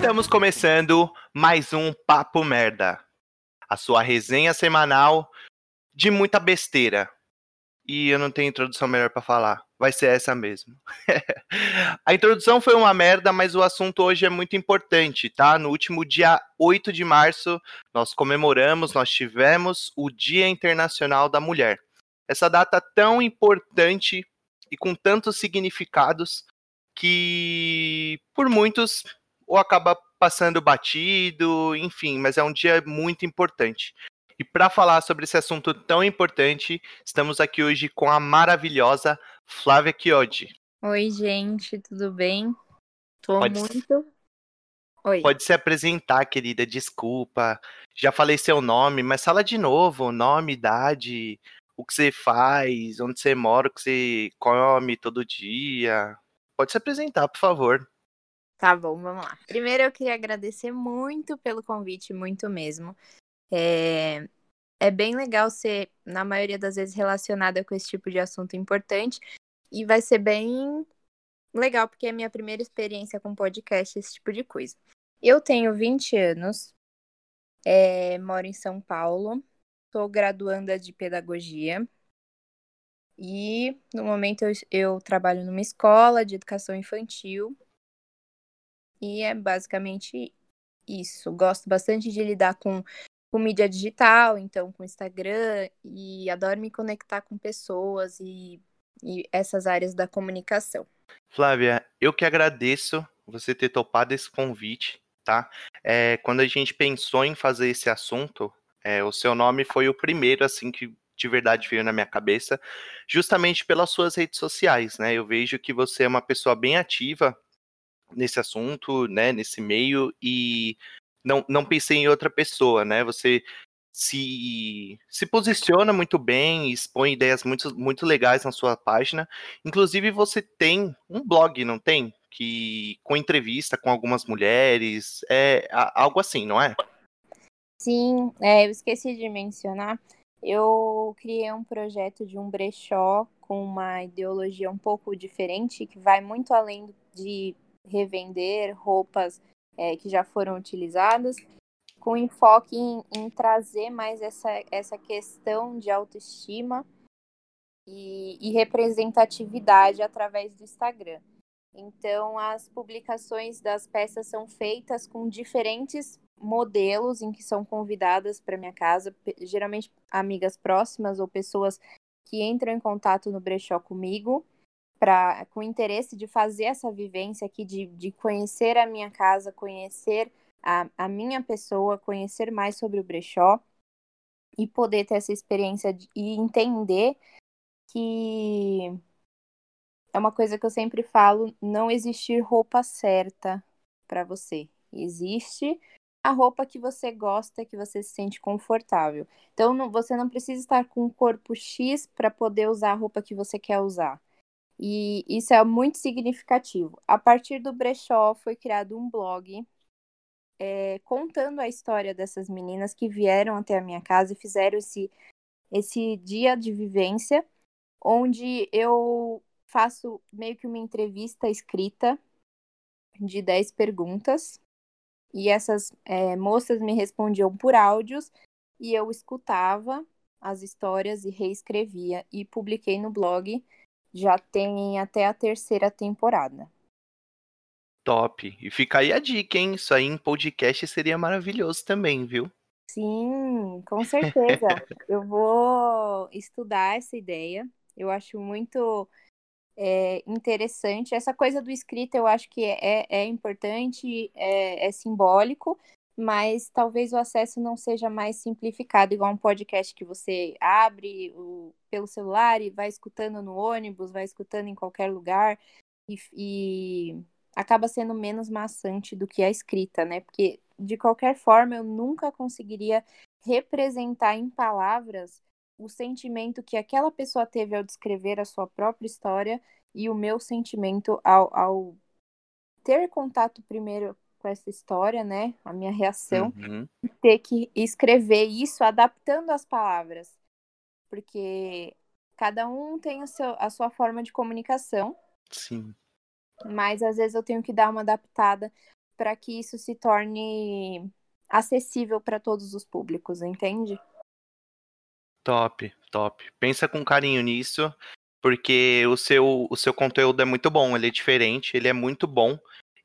Estamos começando mais um Papo Merda, a sua resenha semanal de muita besteira. E eu não tenho introdução melhor para falar, vai ser essa mesmo. a introdução foi uma merda, mas o assunto hoje é muito importante, tá? No último dia 8 de março, nós comemoramos, nós tivemos o Dia Internacional da Mulher. Essa data tão importante e com tantos significados que por muitos ou acaba passando batido, enfim, mas é um dia muito importante. E para falar sobre esse assunto tão importante, estamos aqui hoje com a maravilhosa Flávia Chiodi. Oi, gente, tudo bem? Tô pode muito. Oi. Pode se apresentar, querida, desculpa. Já falei seu nome, mas fala de novo, nome, idade, o que você faz, onde você mora, o que você come todo dia. Pode se apresentar, por favor. Tá bom, vamos lá. Primeiro eu queria agradecer muito pelo convite, muito mesmo. É, é bem legal ser, na maioria das vezes, relacionada com esse tipo de assunto importante. E vai ser bem legal, porque é a minha primeira experiência com podcast, esse tipo de coisa. Eu tenho 20 anos, é, moro em São Paulo, sou graduanda de pedagogia. E no momento eu, eu trabalho numa escola de educação infantil e é basicamente isso. Gosto bastante de lidar com, com mídia digital, então com Instagram, e adoro me conectar com pessoas e, e essas áreas da comunicação. Flávia, eu que agradeço você ter topado esse convite, tá? É, quando a gente pensou em fazer esse assunto, é, o seu nome foi o primeiro, assim, que de verdade veio na minha cabeça, justamente pelas suas redes sociais, né? Eu vejo que você é uma pessoa bem ativa nesse assunto, né, nesse meio e não, não pensei em outra pessoa, né? Você se, se posiciona muito bem, expõe ideias muito, muito legais na sua página. Inclusive, você tem um blog, não tem? Que com entrevista com algumas mulheres, é algo assim, não é? Sim, é, eu esqueci de mencionar. Eu criei um projeto de um brechó com uma ideologia um pouco diferente, que vai muito além de revender roupas é, que já foram utilizadas, com enfoque em, em, trazer mais essa, essa questão de autoestima e, e representatividade através do Instagram. Então, as publicações das peças são feitas com diferentes modelos em que são convidadas para minha casa, geralmente amigas próximas ou pessoas que entram em contato no brechó comigo pra, com interesse de fazer essa vivência aqui, de, de conhecer a minha casa, conhecer a, a minha pessoa, conhecer mais sobre o brechó e poder ter essa experiência de, e entender que é uma coisa que eu sempre falo, não existir roupa certa para você. Existe a roupa que você gosta, que você se sente confortável. Então, não, você não precisa estar com o corpo X para poder usar a roupa que você quer usar. E isso é muito significativo. A partir do brechó foi criado um blog é, contando a história dessas meninas que vieram até a minha casa e fizeram esse, esse dia de vivência, onde eu faço meio que uma entrevista escrita de 10 perguntas. E essas é, moças me respondiam por áudios e eu escutava as histórias e reescrevia e publiquei no blog já tem até a terceira temporada. Top. E fica aí a dica, hein? Isso aí em podcast seria maravilhoso também, viu? Sim, com certeza. eu vou estudar essa ideia. Eu acho muito é, interessante. Essa coisa do escrito eu acho que é, é importante, é, é simbólico, mas talvez o acesso não seja mais simplificado, igual um podcast que você abre o, pelo celular e vai escutando no ônibus, vai escutando em qualquer lugar e, e acaba sendo menos maçante do que a escrita, né? Porque de qualquer forma eu nunca conseguiria representar em palavras o sentimento que aquela pessoa teve ao descrever a sua própria história e o meu sentimento ao, ao ter contato primeiro com essa história, né? A minha reação, uhum. ter que escrever isso adaptando as palavras, porque cada um tem seu, a sua forma de comunicação. Sim. Mas às vezes eu tenho que dar uma adaptada para que isso se torne acessível para todos os públicos, entende? Top, top. Pensa com carinho nisso, porque o seu, o seu conteúdo é muito bom, ele é diferente, ele é muito bom.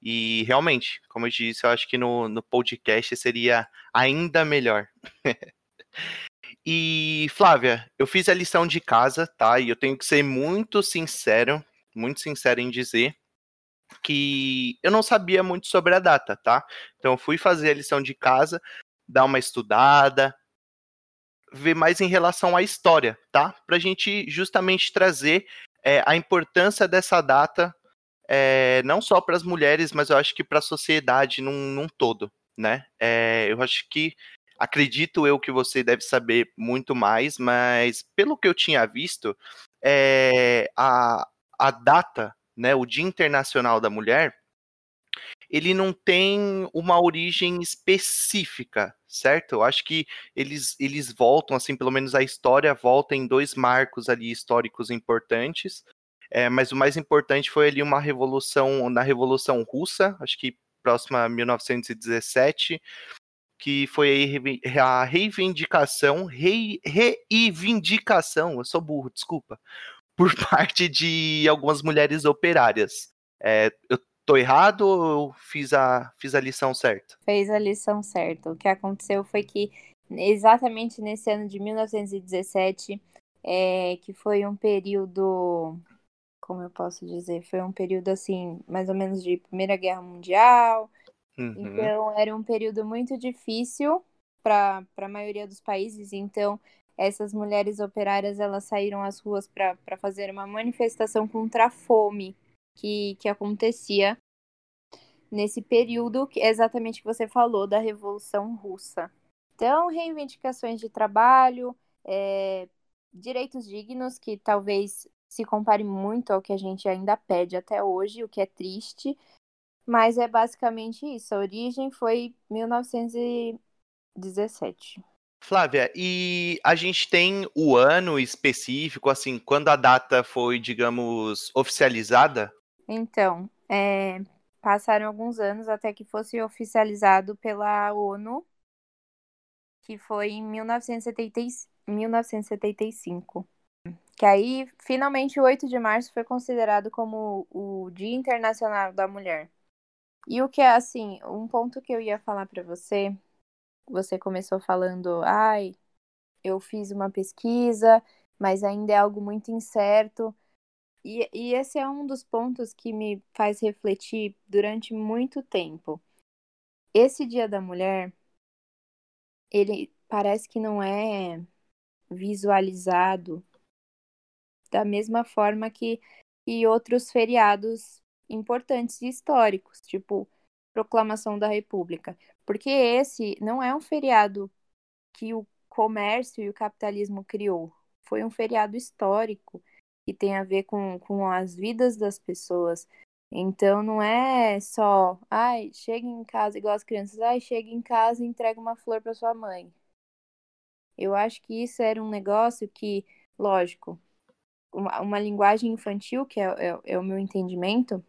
E realmente, como eu disse, eu acho que no, no podcast seria ainda melhor. e, Flávia, eu fiz a lição de casa, tá? E eu tenho que ser muito sincero, muito sincero em dizer que eu não sabia muito sobre a data, tá? Então eu fui fazer a lição de casa, dar uma estudada, ver mais em relação à história, tá? Para a gente justamente trazer é, a importância dessa data, é, não só para as mulheres, mas eu acho que para a sociedade num, num, todo, né? É, eu acho que acredito eu que você deve saber muito mais, mas pelo que eu tinha visto, a, a data né, o Dia Internacional da Mulher, ele não tem uma origem específica, certo? Eu acho que eles, eles voltam, assim, pelo menos a história volta em dois marcos ali históricos importantes, é, mas o mais importante foi ali uma revolução, na Revolução Russa, acho que próxima a 1917, que foi a reivindicação, rei, reivindicação, eu sou burro, desculpa, por parte de algumas mulheres operárias. É, eu tô errado ou fiz a, fiz a lição certa? Fez a lição certa. O que aconteceu foi que exatamente nesse ano de 1917, é, que foi um período, como eu posso dizer, foi um período assim, mais ou menos de Primeira Guerra Mundial. Uhum. Então era um período muito difícil para a maioria dos países. Então essas mulheres operárias elas saíram às ruas para fazer uma manifestação contra a fome que, que acontecia nesse período, que é exatamente que você falou, da Revolução Russa. Então, reivindicações de trabalho, é, direitos dignos, que talvez se compare muito ao que a gente ainda pede até hoje, o que é triste, mas é basicamente isso. A origem foi 1917. Flávia, e a gente tem o ano específico, assim, quando a data foi, digamos, oficializada? Então, é, passaram alguns anos até que fosse oficializado pela ONU, que foi em 1975. Que aí, finalmente, o 8 de março foi considerado como o Dia Internacional da Mulher. E o que é, assim, um ponto que eu ia falar para você você começou falando, ai, eu fiz uma pesquisa, mas ainda é algo muito incerto. E, e esse é um dos pontos que me faz refletir durante muito tempo. Esse Dia da Mulher, ele parece que não é visualizado da mesma forma que, que outros feriados importantes e históricos, tipo Proclamação da República. Porque esse não é um feriado que o comércio e o capitalismo criou. Foi um feriado histórico que tem a ver com, com as vidas das pessoas. Então não é só, ai, chega em casa igual as crianças, ai, chega em casa e entrega uma flor para sua mãe. Eu acho que isso era um negócio que, lógico, uma, uma linguagem infantil, que é, é, é o meu entendimento,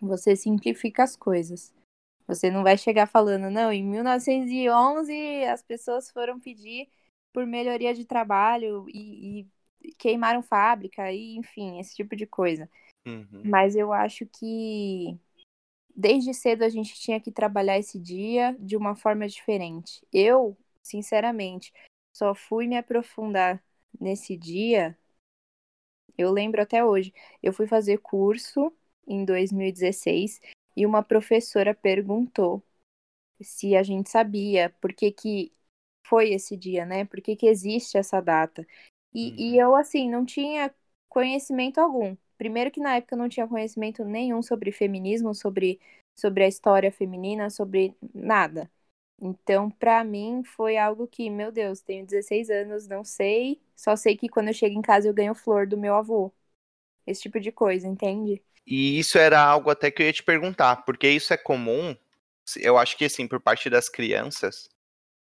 você simplifica as coisas. Você não vai chegar falando, não, em 1911 as pessoas foram pedir por melhoria de trabalho e, e queimaram fábrica, e enfim, esse tipo de coisa. Uhum. Mas eu acho que desde cedo a gente tinha que trabalhar esse dia de uma forma diferente. Eu, sinceramente, só fui me aprofundar nesse dia. Eu lembro até hoje. Eu fui fazer curso em 2016 e uma professora perguntou se a gente sabia por que, que foi esse dia, né? Por que, que existe essa data. E, uhum. e eu, assim, não tinha conhecimento algum. Primeiro que na época eu não tinha conhecimento nenhum sobre feminismo, sobre, sobre a história feminina, sobre nada. Então, para mim, foi algo que, meu Deus, tenho 16 anos, não sei, só sei que quando eu chego em casa eu ganho flor do meu avô. Esse tipo de coisa, entende? E isso era algo até que eu ia te perguntar, porque isso é comum, eu acho que assim, por parte das crianças,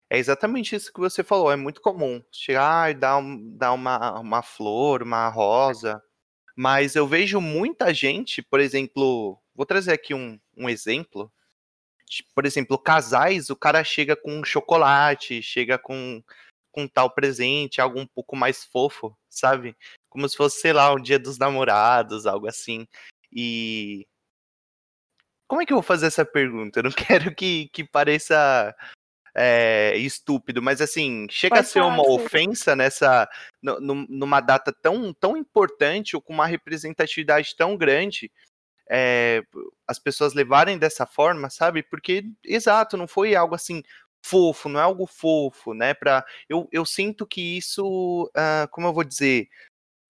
é exatamente isso que você falou, é muito comum. Chegar e dar, um, dar uma, uma flor, uma rosa. Mas eu vejo muita gente, por exemplo, vou trazer aqui um, um exemplo. Por exemplo, casais, o cara chega com um chocolate, chega com, com tal presente, algo um pouco mais fofo, sabe? Como se fosse, sei lá, o dia dos namorados, algo assim. E. Como é que eu vou fazer essa pergunta? Eu não quero que, que pareça é, estúpido, mas assim, chega Pode a ser uma ofensa nessa numa data tão, tão importante ou com uma representatividade tão grande. É, as pessoas levarem dessa forma, sabe? Porque, exato, não foi algo assim fofo, não é algo fofo, né? Pra, eu, eu sinto que isso, uh, como eu vou dizer,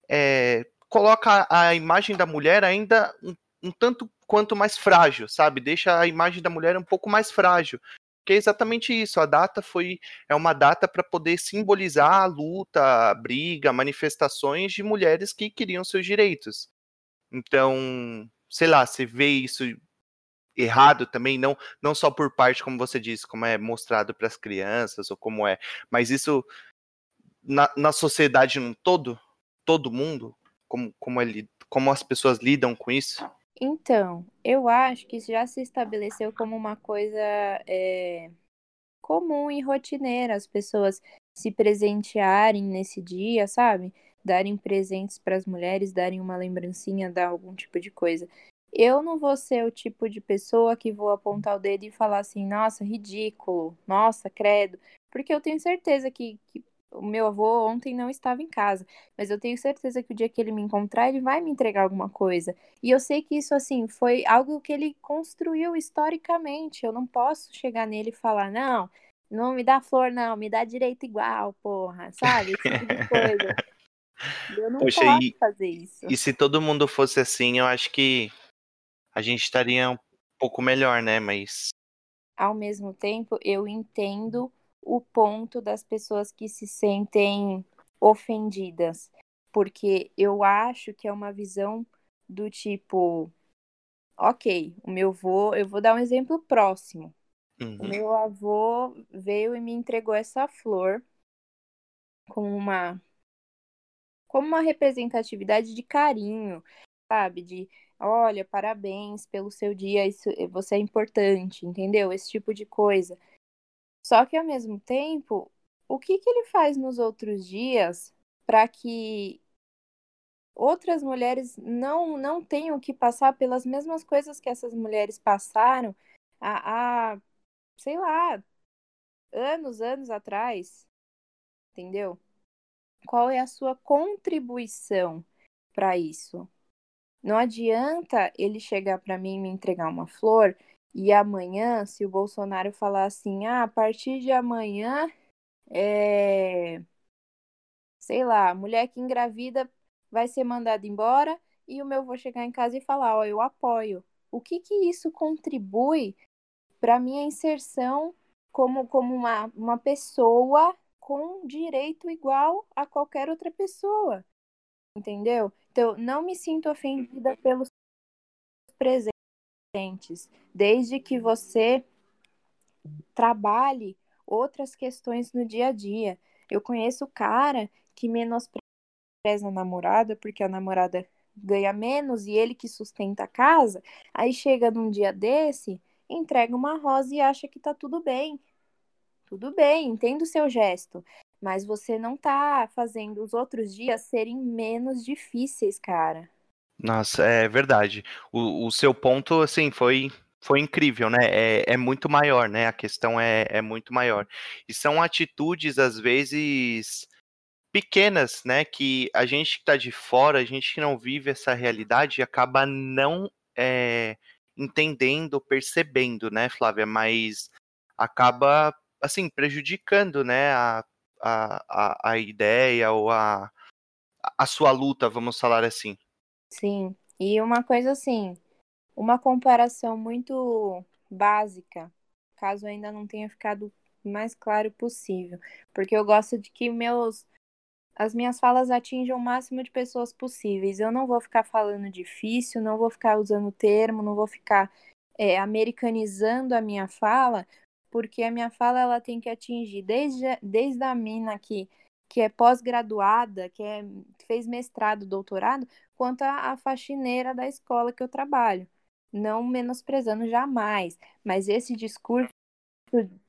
é, coloca a imagem da mulher ainda um, um, tanto quanto mais frágil, sabe? Deixa a imagem da mulher um pouco mais frágil. Que é exatamente isso. A data foi é uma data para poder simbolizar a luta, a briga, manifestações de mulheres que queriam seus direitos. Então, sei lá, você vê isso errado também, não não só por parte, como você disse, como é mostrado para as crianças ou como é, mas isso na, na sociedade no todo, todo mundo, como como ele, como as pessoas lidam com isso? Então, eu acho que já se estabeleceu como uma coisa é, comum e rotineira as pessoas se presentearem nesse dia, sabe? Darem presentes para as mulheres, darem uma lembrancinha, dar algum tipo de coisa. Eu não vou ser o tipo de pessoa que vou apontar o dedo e falar assim, nossa, ridículo, nossa, credo, porque eu tenho certeza que, que o meu avô ontem não estava em casa, mas eu tenho certeza que o dia que ele me encontrar, ele vai me entregar alguma coisa. E eu sei que isso, assim, foi algo que ele construiu historicamente. Eu não posso chegar nele e falar, não, não me dá flor, não, me dá direito igual, porra, sabe? Esse tipo de coisa. Eu não Poxa, posso e, fazer isso. E se todo mundo fosse assim, eu acho que a gente estaria um pouco melhor, né? Mas. Ao mesmo tempo, eu entendo o ponto das pessoas que se sentem ofendidas, porque eu acho que é uma visão do tipo, ok, o meu avô, eu vou dar um exemplo próximo. Uhum. O meu avô veio e me entregou essa flor com uma como uma representatividade de carinho, sabe? De olha, parabéns pelo seu dia, isso, você é importante, entendeu? Esse tipo de coisa. Só que ao mesmo tempo, o que, que ele faz nos outros dias para que outras mulheres não, não tenham que passar pelas mesmas coisas que essas mulheres passaram há, há sei lá, anos, anos atrás? Entendeu? Qual é a sua contribuição para isso? Não adianta ele chegar para mim e me entregar uma flor e amanhã, se o Bolsonaro falar assim, ah, a partir de amanhã, é... sei lá, mulher que engravida vai ser mandada embora e o meu vou chegar em casa e falar, ó, oh, eu apoio. O que que isso contribui para minha inserção como, como uma, uma pessoa com direito igual a qualquer outra pessoa? Entendeu? Então, não me sinto ofendida pelos presentes desde que você trabalhe outras questões no dia a dia. Eu conheço cara que menospreza a namorada porque a namorada ganha menos e ele que sustenta a casa, aí chega num dia desse, entrega uma rosa e acha que tá tudo bem. Tudo bem, entendo o seu gesto, mas você não tá fazendo os outros dias serem menos difíceis, cara. Nossa, é verdade. O, o seu ponto, assim, foi, foi incrível, né? É, é muito maior, né? A questão é, é muito maior. E são atitudes, às vezes, pequenas, né? Que a gente que está de fora, a gente que não vive essa realidade, acaba não é, entendendo, percebendo, né, Flávia? Mas acaba, assim, prejudicando, né? A, a, a, ideia ou a, a sua luta, vamos falar assim. Sim, e uma coisa assim, uma comparação muito básica, caso ainda não tenha ficado mais claro possível, porque eu gosto de que meus as minhas falas atinjam o máximo de pessoas possíveis. Eu não vou ficar falando difícil, não vou ficar usando termo, não vou ficar é, americanizando a minha fala, porque a minha fala ela tem que atingir desde, desde a mina que que é pós-graduada, que é, fez mestrado, doutorado, quanto a, a faxineira da escola que eu trabalho. não menosprezando jamais, mas esse discurso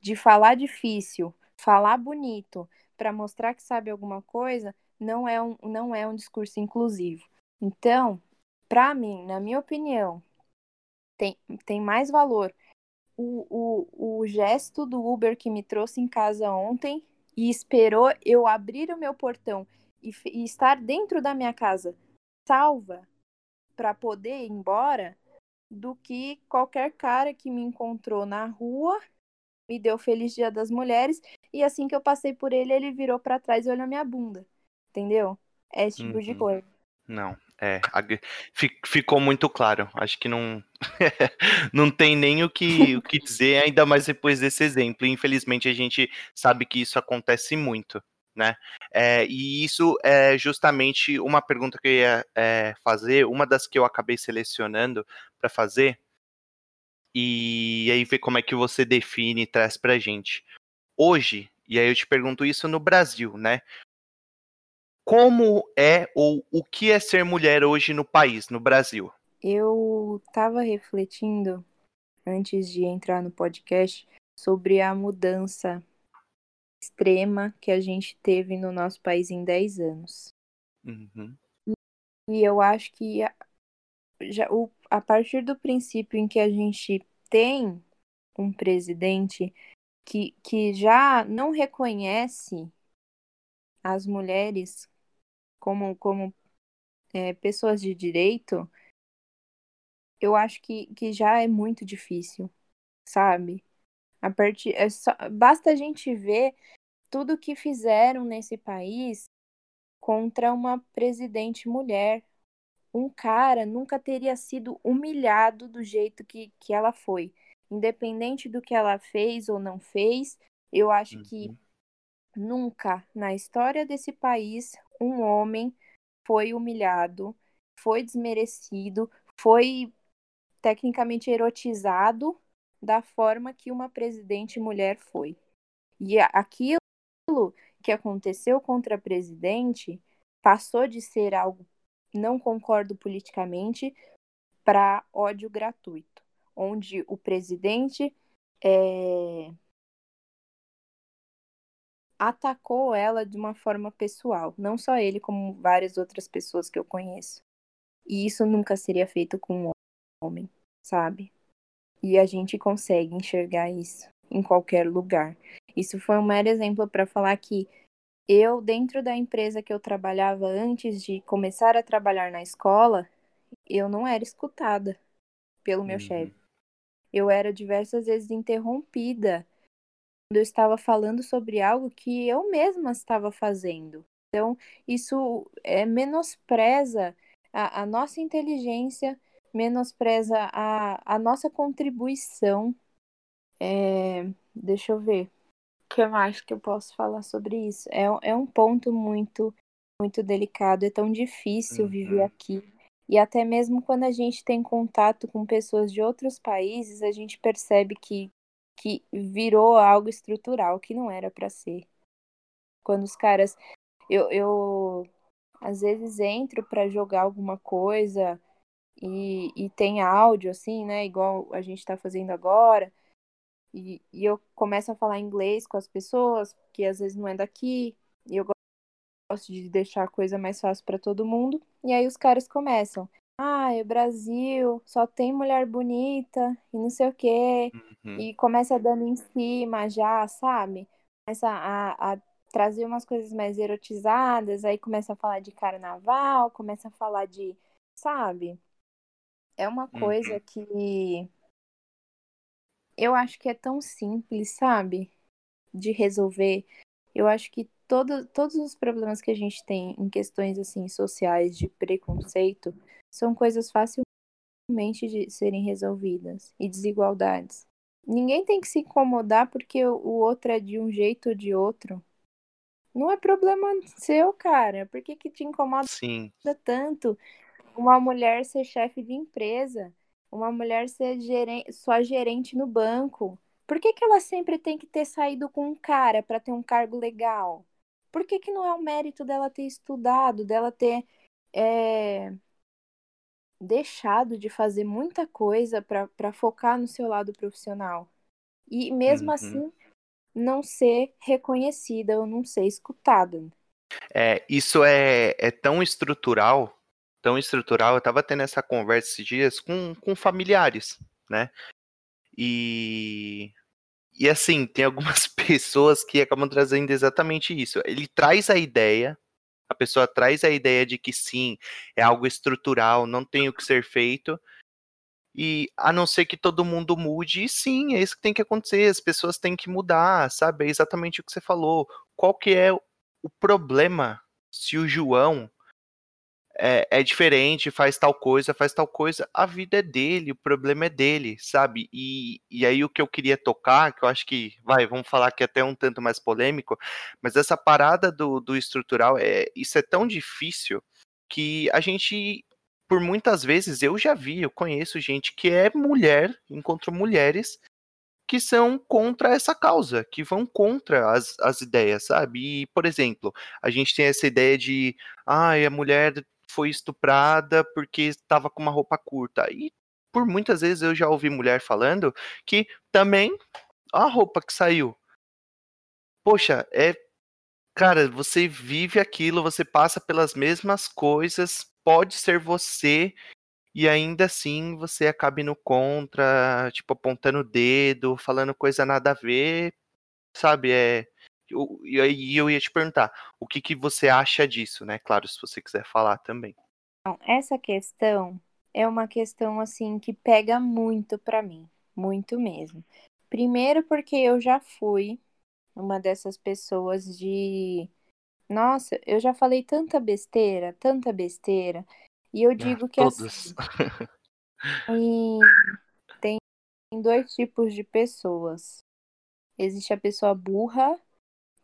de falar difícil, falar bonito, para mostrar que sabe alguma coisa, não é um, não é um discurso inclusivo. Então, para mim, na minha opinião, tem, tem mais valor o, o, o gesto do Uber que me trouxe em casa ontem e esperou eu abrir o meu portão e, e estar dentro da minha casa salva para poder ir embora do que qualquer cara que me encontrou na rua me deu feliz dia das mulheres e assim que eu passei por ele ele virou para trás e olhou minha bunda entendeu? É esse tipo uhum. de coisa. Não é, ficou muito claro. Acho que não, não tem nem o que, o que dizer, ainda mais depois desse exemplo. Infelizmente, a gente sabe que isso acontece muito, né? É, e isso é justamente uma pergunta que eu ia é, fazer, uma das que eu acabei selecionando para fazer, e aí ver como é que você define e traz para gente. Hoje, e aí eu te pergunto isso no Brasil, né? Como é ou o que é ser mulher hoje no país, no Brasil? Eu estava refletindo antes de entrar no podcast sobre a mudança extrema que a gente teve no nosso país em 10 anos. Uhum. E eu acho que a, já, o, a partir do princípio em que a gente tem um presidente que, que já não reconhece as mulheres como, como é, pessoas de direito, eu acho que, que já é muito difícil, sabe? A partir, é só, basta a gente ver tudo que fizeram nesse país contra uma presidente mulher. Um cara nunca teria sido humilhado do jeito que, que ela foi. Independente do que ela fez ou não fez, eu acho uhum. que nunca na história desse país um homem foi humilhado, foi desmerecido, foi tecnicamente erotizado da forma que uma presidente mulher foi. E aquilo que aconteceu contra a presidente passou de ser algo não concordo politicamente para ódio gratuito, onde o presidente é, atacou ela de uma forma pessoal. Não só ele, como várias outras pessoas que eu conheço. E isso nunca seria feito com um homem, sabe? E a gente consegue enxergar isso em qualquer lugar. Isso foi um mero exemplo para falar que eu, dentro da empresa que eu trabalhava antes de começar a trabalhar na escola, eu não era escutada pelo meu uhum. chefe. Eu era diversas vezes interrompida eu estava falando sobre algo que eu mesma estava fazendo. Então, isso é, menospreza a, a nossa inteligência, menospreza a, a nossa contribuição. É, deixa eu ver. O que mais que eu posso falar sobre isso? É, é um ponto muito, muito delicado. É tão difícil uhum. viver aqui. E até mesmo quando a gente tem contato com pessoas de outros países, a gente percebe que que virou algo estrutural que não era para ser. Quando os caras. Eu, eu às vezes entro para jogar alguma coisa e, e tem áudio, assim, né? Igual a gente está fazendo agora. E, e eu começo a falar inglês com as pessoas, que às vezes não é daqui. E eu gosto de deixar a coisa mais fácil para todo mundo. E aí os caras começam ah, o Brasil só tem mulher bonita e não sei o quê. Uhum. E começa dando em cima já, sabe? Começa a, a trazer umas coisas mais erotizadas, aí começa a falar de carnaval, começa a falar de, sabe? É uma coisa uhum. que eu acho que é tão simples, sabe? De resolver. Eu acho que todo, todos os problemas que a gente tem em questões assim sociais de preconceito são coisas facilmente de serem resolvidas e desigualdades. Ninguém tem que se incomodar porque o outro é de um jeito ou de outro. Não é problema seu, cara. Por que, que te incomoda Sim. tanto uma mulher ser chefe de empresa? Uma mulher ser gerente, sua gerente no banco? Por que, que ela sempre tem que ter saído com um cara para ter um cargo legal? Por que, que não é o mérito dela ter estudado, dela ter é, deixado de fazer muita coisa para focar no seu lado profissional. E mesmo uhum. assim, não ser reconhecida ou não ser escutada. É, isso é, é tão estrutural, tão estrutural. Eu estava tendo essa conversa esses dias com, com familiares, né? E, e assim, tem algumas pessoas que acabam trazendo exatamente isso. Ele traz a ideia, a pessoa traz a ideia de que sim, é algo estrutural, não tem o que ser feito. E a não ser que todo mundo mude, e sim, é isso que tem que acontecer, as pessoas têm que mudar, sabe? É exatamente o que você falou. Qual que é o problema se o João é, é, diferente, faz tal coisa, faz tal coisa, a vida é dele, o problema é dele, sabe? E, e aí o que eu queria tocar, que eu acho que, vai, vamos falar que é até um tanto mais polêmico, mas essa parada do, do estrutural, é, isso é tão difícil que a gente, por muitas vezes, eu já vi, eu conheço gente que é mulher, encontro mulheres que são contra essa causa, que vão contra as, as ideias, sabe? E, por exemplo, a gente tem essa ideia de, ah, a mulher foi estuprada porque estava com uma roupa curta. E por muitas vezes eu já ouvi mulher falando que também a roupa que saiu. Poxa, é. Cara, você vive aquilo, você passa pelas mesmas coisas, pode ser você, e ainda assim você acaba indo contra, tipo, apontando o dedo, falando coisa nada a ver, sabe? É. E aí eu ia te perguntar, o que, que você acha disso, né? Claro, se você quiser falar também. Essa questão é uma questão assim que pega muito para mim, muito mesmo. Primeiro porque eu já fui uma dessas pessoas de nossa, eu já falei tanta besteira, tanta besteira, e eu ah, digo que Todos. assim, tem dois tipos de pessoas. Existe a pessoa burra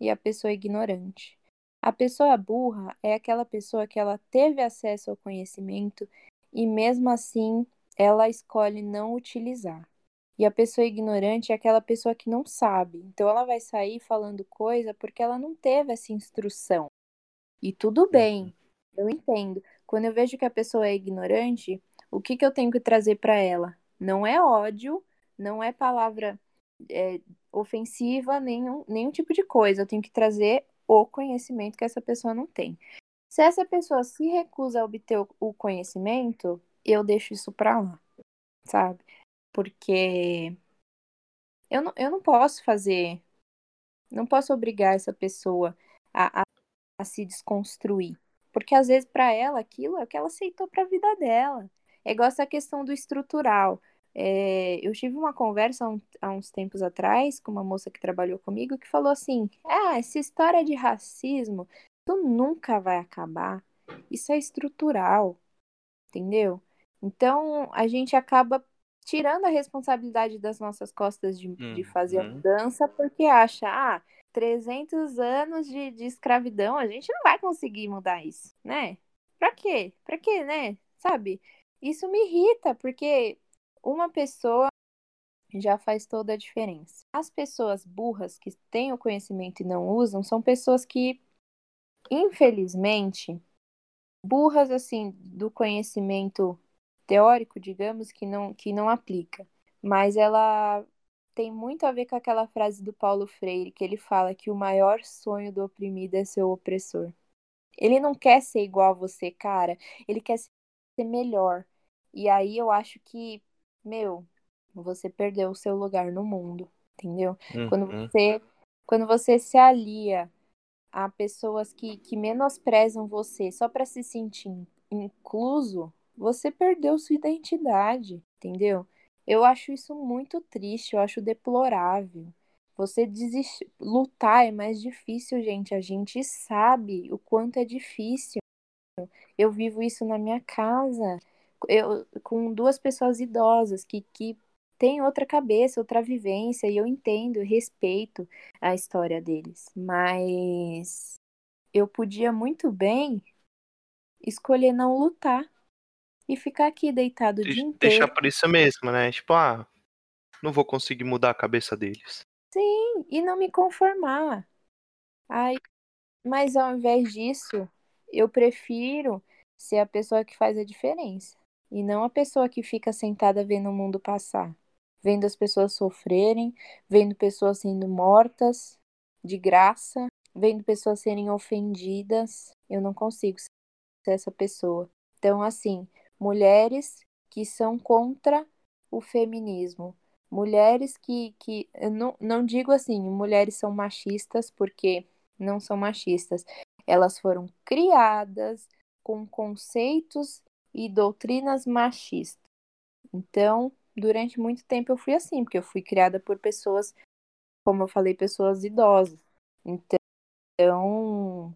e a pessoa ignorante. A pessoa burra é aquela pessoa que ela teve acesso ao conhecimento e mesmo assim ela escolhe não utilizar. E a pessoa ignorante é aquela pessoa que não sabe. Então ela vai sair falando coisa porque ela não teve essa instrução. E tudo bem, uhum. eu entendo. Quando eu vejo que a pessoa é ignorante, o que, que eu tenho que trazer para ela? Não é ódio, não é palavra é, ofensiva, nenhum, nenhum tipo de coisa. Eu tenho que trazer o conhecimento que essa pessoa não tem. Se essa pessoa se recusa a obter o conhecimento, eu deixo isso para lá, sabe? Porque eu não, eu não posso fazer, não posso obrigar essa pessoa a, a, a se desconstruir. Porque às vezes para ela aquilo é o que ela aceitou para a vida dela. É igual essa questão do estrutural. É, eu tive uma conversa há uns tempos atrás com uma moça que trabalhou comigo que falou assim: Ah, essa história de racismo, isso nunca vai acabar. Isso é estrutural, entendeu? Então a gente acaba tirando a responsabilidade das nossas costas de, hum, de fazer hum. a uhum. mudança porque acha, ah, 300 anos de, de escravidão, a gente não vai conseguir mudar isso, né? Pra quê? Pra quê, né? Sabe? Isso me irrita, porque uma pessoa já faz toda a diferença. As pessoas burras que têm o conhecimento e não usam são pessoas que, infelizmente, burras assim do conhecimento teórico, digamos, que não que não aplica. Mas ela tem muito a ver com aquela frase do Paulo Freire, que ele fala que o maior sonho do oprimido é ser o opressor. Ele não quer ser igual a você, cara. Ele quer ser melhor. E aí eu acho que meu, você perdeu o seu lugar no mundo, entendeu? Uhum. Quando você quando você se alia a pessoas que, que menosprezam você só para se sentir incluso, você perdeu sua identidade, entendeu? Eu acho isso muito triste, eu acho deplorável. Você lutar é mais difícil, gente. A gente sabe o quanto é difícil. Eu vivo isso na minha casa eu, com duas pessoas idosas que, que têm outra cabeça, outra vivência, e eu entendo, respeito a história deles. Mas eu podia muito bem escolher não lutar e ficar aqui deitado o dia inteiro. Deixar por isso mesmo, né? Tipo, ah, não vou conseguir mudar a cabeça deles. Sim, e não me conformar. Ai, mas ao invés disso, eu prefiro ser a pessoa que faz a diferença e não a pessoa que fica sentada vendo o mundo passar, vendo as pessoas sofrerem, vendo pessoas sendo mortas de graça, vendo pessoas serem ofendidas. Eu não consigo ser essa pessoa. Então, assim, mulheres que são contra o feminismo, mulheres que, que eu não, não digo assim, mulheres são machistas, porque não são machistas. Elas foram criadas com conceitos e doutrinas machistas. Então, durante muito tempo eu fui assim, porque eu fui criada por pessoas, como eu falei, pessoas idosas. Então,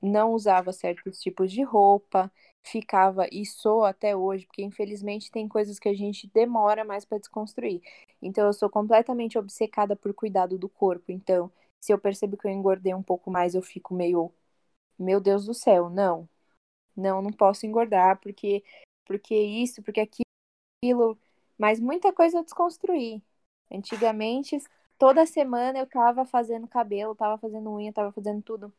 não usava certos tipos de roupa, ficava e sou até hoje, porque infelizmente tem coisas que a gente demora mais para desconstruir. Então, eu sou completamente obcecada por cuidado do corpo. Então, se eu percebo que eu engordei um pouco mais, eu fico meio, meu Deus do céu, não, não, não posso engordar, porque, porque isso, porque aquilo. Mas muita coisa eu desconstruí. Antigamente, toda semana eu tava fazendo cabelo, tava fazendo unha, tava fazendo tudo.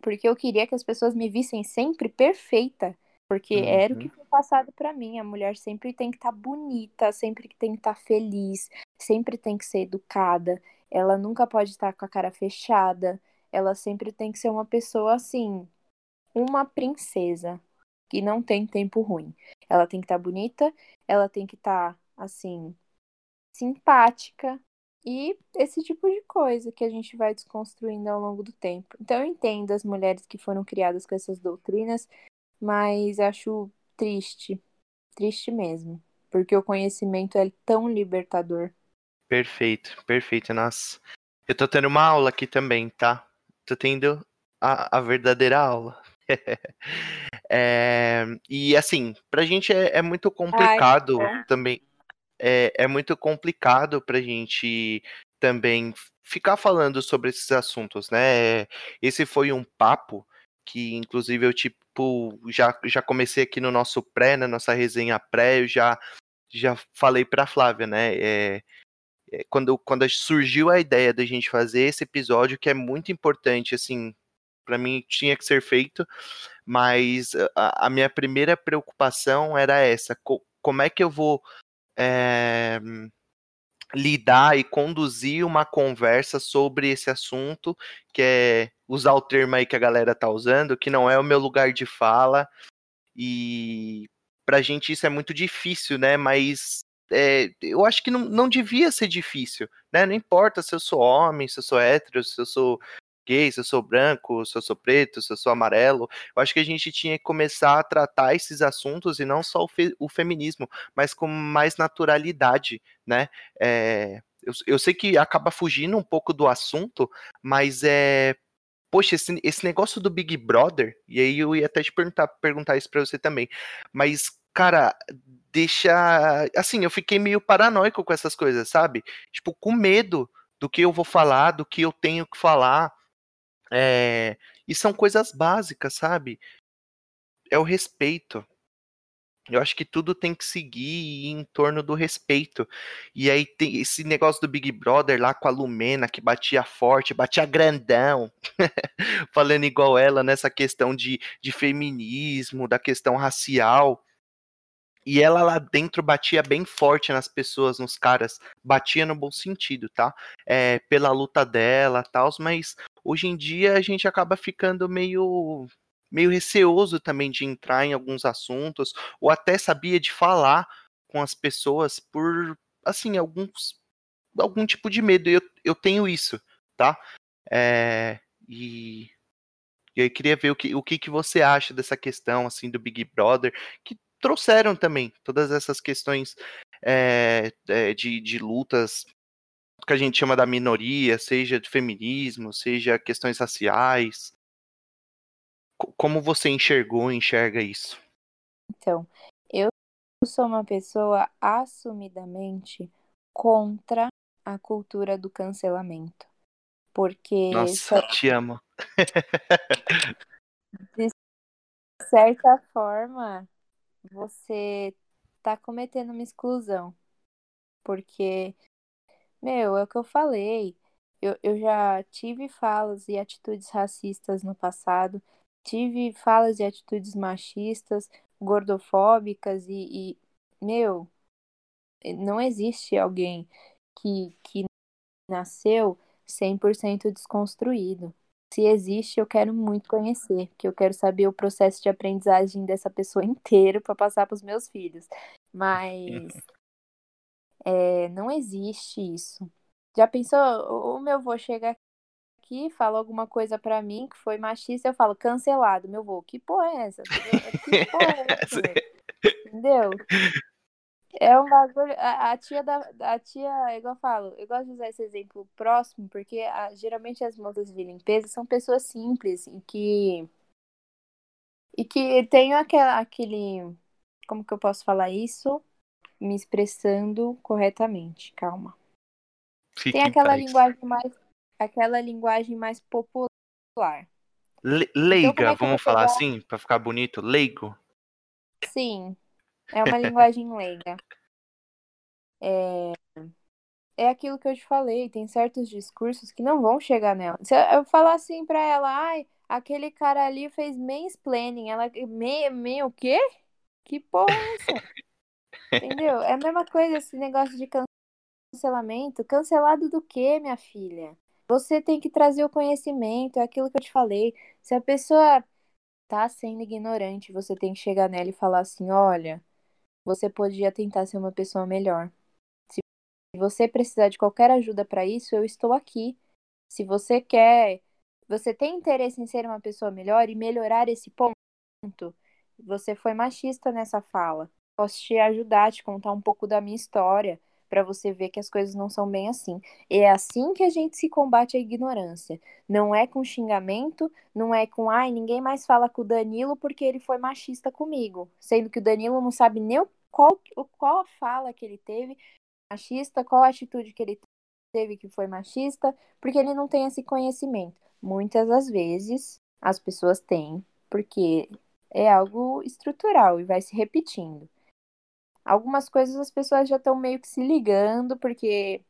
Porque eu queria que as pessoas me vissem sempre perfeita. Porque uhum. era o que foi passado para mim. A mulher sempre tem que estar tá bonita, sempre tem que estar tá feliz, sempre tem que ser educada. Ela nunca pode estar com a cara fechada. Ela sempre tem que ser uma pessoa assim, uma princesa que não tem tempo ruim. Ela tem que estar tá bonita, ela tem que estar tá, assim simpática e esse tipo de coisa que a gente vai desconstruindo ao longo do tempo. Então eu entendo as mulheres que foram criadas com essas doutrinas, mas acho triste, triste mesmo, porque o conhecimento é tão libertador. Perfeito, perfeito, nossa. Eu tô tendo uma aula aqui também, tá? Tô tendo a, a verdadeira aula. é, e assim, pra gente é, é muito complicado Ai, também. É, é muito complicado pra gente também ficar falando sobre esses assuntos, né? Esse foi um papo que, inclusive, eu tipo já, já comecei aqui no nosso pré, na nossa resenha pré, eu já, já falei pra Flávia, né? É, é, quando, quando surgiu a ideia da gente fazer esse episódio, que é muito importante, assim, para mim tinha que ser feito, mas a, a, minha primeira preocupação era essa: co como é que eu vou é, lidar e conduzir uma conversa sobre esse assunto, que é usar o termo aí que a galera tá usando, que não é o meu lugar de fala, e pra gente isso é muito difícil, né? Mas é, eu acho que não, não devia ser difícil, né? Não importa se eu sou homem, se eu sou hétero, se eu sou gay, se eu sou branco, se eu sou preto, se eu sou amarelo. Eu acho que a gente tinha que começar a tratar esses assuntos e não só o, fe o feminismo, mas com mais naturalidade, né? É, eu, eu sei que acaba fugindo um pouco do assunto, mas é poxa, esse, esse negócio do Big Brother, e aí eu ia até te perguntar, perguntar isso pra você também, mas, cara, deixa. Assim, eu fiquei meio paranoico com essas coisas, sabe? Tipo, com medo do que eu vou falar, do que eu tenho que falar. É, e são coisas básicas, sabe? É o respeito. Eu acho que tudo tem que seguir em torno do respeito. E aí tem esse negócio do Big Brother lá com a Lumena, que batia forte, batia grandão, falando igual ela nessa questão de, de feminismo, da questão racial. E ela lá dentro batia bem forte nas pessoas, nos caras. Batia no bom sentido, tá? É, pela luta dela tal, mas hoje em dia a gente acaba ficando meio meio receoso também de entrar em alguns assuntos ou até sabia de falar com as pessoas por assim alguns algum tipo de medo eu, eu tenho isso tá é, e e aí queria ver o que, o que, que você acha dessa questão assim do Big Brother que trouxeram também todas essas questões é, de, de lutas que a gente chama da minoria, seja de feminismo, seja questões raciais. Como você enxergou, enxerga isso? Então, eu sou uma pessoa assumidamente contra a cultura do cancelamento. Porque. Nossa, te amo. de certa forma, você tá cometendo uma exclusão. Porque meu, é o que eu falei. Eu, eu já tive falas e atitudes racistas no passado, tive falas e atitudes machistas, gordofóbicas e, e meu, não existe alguém que, que nasceu 100% desconstruído. Se existe, eu quero muito conhecer, porque eu quero saber o processo de aprendizagem dessa pessoa inteiro para passar para os meus filhos. Mas é, não existe isso. Já pensou? O meu avô chega aqui, fala alguma coisa para mim que foi machista, eu falo cancelado, meu avô. Que porra é essa? Que porra é essa? Entendeu? É um bagulho. A, a, tia da. A tia, igual eu falo, eu gosto de usar esse exemplo próximo, porque a, geralmente as moças de limpeza são pessoas simples e que. E que tem aquela, aquele. Como que eu posso falar isso? Me expressando corretamente. Calma. Fique tem aquela linguagem mais. Aquela linguagem mais popular. Le leiga, então, é vamos falar pegar... assim, para ficar bonito? Leigo? Sim, é uma linguagem leiga. É... é aquilo que eu te falei, tem certos discursos que não vão chegar nela. Se eu falar assim pra ela, ai, aquele cara ali fez mansplaining, ela, me, me o quê? Que porra é essa? Entendeu? É a mesma coisa esse negócio de cancelamento. Cancelado do quê, minha filha? Você tem que trazer o conhecimento, é aquilo que eu te falei. Se a pessoa tá sendo ignorante, você tem que chegar nela e falar assim: olha, você podia tentar ser uma pessoa melhor. Se você precisar de qualquer ajuda para isso, eu estou aqui. Se você quer, você tem interesse em ser uma pessoa melhor e melhorar esse ponto, você foi machista nessa fala. Posso te ajudar, te contar um pouco da minha história, para você ver que as coisas não são bem assim. É assim que a gente se combate a ignorância. Não é com xingamento, não é com ai, ninguém mais fala com o Danilo porque ele foi machista comigo, sendo que o Danilo não sabe nem o qual, qual a fala que ele teve machista, qual a atitude que ele teve que foi machista, porque ele não tem esse conhecimento. Muitas das vezes as pessoas têm, porque é algo estrutural e vai se repetindo. Algumas coisas as pessoas já estão meio que se ligando, porque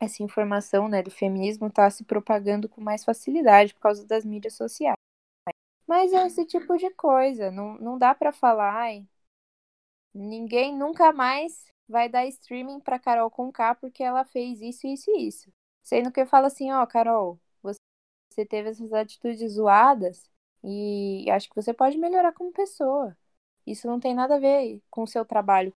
essa informação né, do feminismo está se propagando com mais facilidade por causa das mídias sociais. Mas é esse tipo de coisa, não, não dá para falar, Ninguém nunca mais vai dar streaming para Carol com K porque ela fez isso, isso e isso. Sendo que eu falo assim, ó, Carol, você teve essas atitudes zoadas e acho que você pode melhorar como pessoa. Isso não tem nada a ver com o seu trabalho,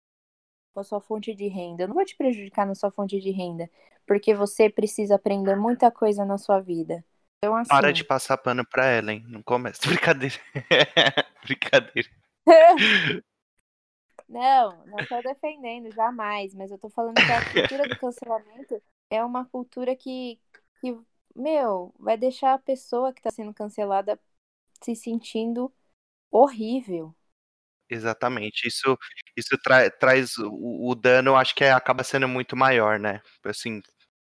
com a sua fonte de renda. Eu não vou te prejudicar na sua fonte de renda, porque você precisa aprender muita coisa na sua vida. Então, assim... Para de passar pano pra ela, hein? Não começa. Brincadeira. Brincadeira. Não, não estou defendendo, jamais, mas eu estou falando que a cultura do cancelamento é uma cultura que, que meu, vai deixar a pessoa que está sendo cancelada se sentindo horrível. Exatamente. Isso, isso tra traz o, o, dano, acho que é, acaba sendo muito maior, né? Assim,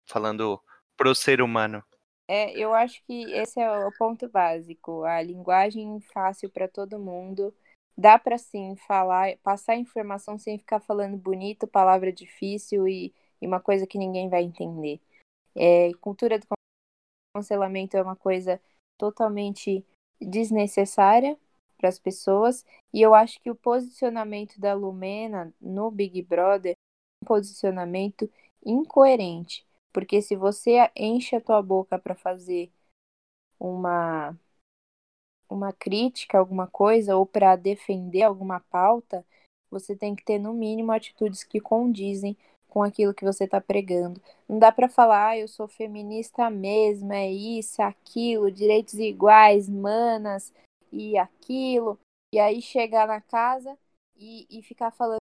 falando pro ser humano. É, eu acho que esse é o ponto básico. A linguagem fácil para todo mundo dá para sim falar, passar informação sem ficar falando bonito, palavra difícil e, e uma coisa que ninguém vai entender. É, cultura do cancelamento é uma coisa totalmente desnecessária para as pessoas e eu acho que o posicionamento da Lumena no Big Brother é um posicionamento incoerente, porque se você enche a tua boca para fazer uma uma crítica, alguma coisa, ou para defender alguma pauta, você tem que ter, no mínimo, atitudes que condizem com aquilo que você está pregando. Não dá para falar, ah, eu sou feminista mesmo, é isso, é aquilo, direitos iguais, manas e aquilo, e aí chegar na casa e, e ficar falando